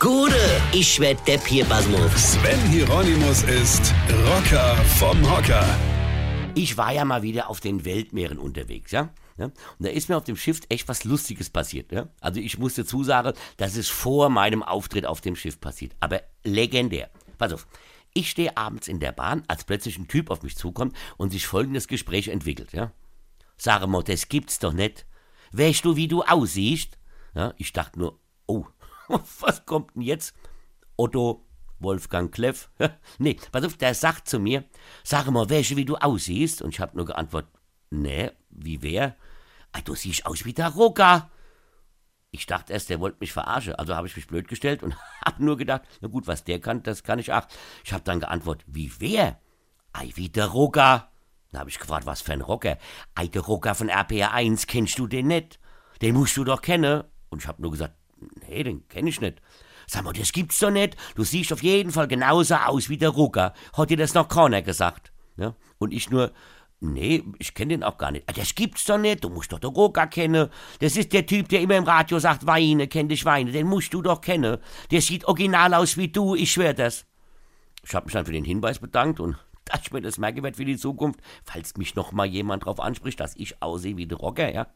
Gude, ich werd Depp hier, Basmus. Sven Hieronymus ist Rocker vom Hocker. Ich war ja mal wieder auf den Weltmeeren unterwegs, ja? ja? Und da ist mir auf dem Schiff echt was Lustiges passiert, ja? Also ich muss dazu sagen, das ist vor meinem Auftritt auf dem Schiff passiert, aber legendär. Pass auf. Ich stehe abends in der Bahn, als plötzlich ein Typ auf mich zukommt und sich folgendes Gespräch entwickelt, ja? Sag mal, das gibt's doch nicht. Weißt du, wie du aussiehst? Ja, ich dachte nur, oh, was kommt denn jetzt? Otto, Wolfgang Kleff? nee, pass auf, der sagt zu mir, sag mal, du, wie du aussiehst? Und ich hab nur geantwortet, nee, wie wer? Ah, du siehst aus wie der Rocker. Ich dachte erst, der wollte mich verarschen, also habe ich mich blöd gestellt und hab nur gedacht, na gut, was der kann, das kann ich auch. Ich hab dann geantwortet, wie wer? Ei, wie der Rocker. Dann habe ich gefragt, was für ein Rocker? Ei, der Rocker von RPR 1, kennst du den nicht? Den musst du doch kennen. Und ich hab nur gesagt, nee, den kenn ich nicht. Sag mal, das gibt's doch nicht. Du siehst auf jeden Fall genauso aus wie der Rucker. Hat dir das noch keiner gesagt? Ja? Und ich nur, nee, ich kenne den auch gar nicht. Ah, das gibt's doch nicht. Du musst doch den Rucker kennen. Das ist der Typ, der immer im Radio sagt, Weine, kenn dich Weine. Den musst du doch kennen. Der sieht original aus wie du, ich schwör das. Ich habe mich dann für den Hinweis bedankt und dass ich mir das merke werde für die Zukunft, falls mich noch mal jemand drauf anspricht, dass ich aussehe wie der Rocker, ja.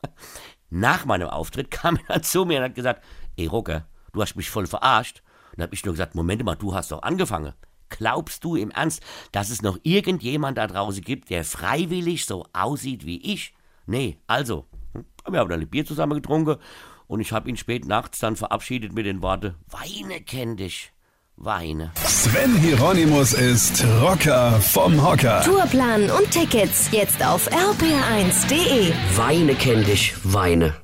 Nach meinem Auftritt kam er dann zu mir und hat gesagt, ey Rocker, du hast mich voll verarscht. Und dann hab ich nur gesagt, Moment mal, du hast doch angefangen. Glaubst du im Ernst, dass es noch irgendjemand da draußen gibt, der freiwillig so aussieht wie ich? Nee, also, hm, wir haben dann ein Bier zusammen getrunken und ich habe ihn spät nachts dann verabschiedet mit den Worten, Weine kenn dich. Weine. Sven Hieronymus ist Rocker vom Hocker. Tourplan und Tickets jetzt auf rpr1.de. Weine kenn dich, Weine.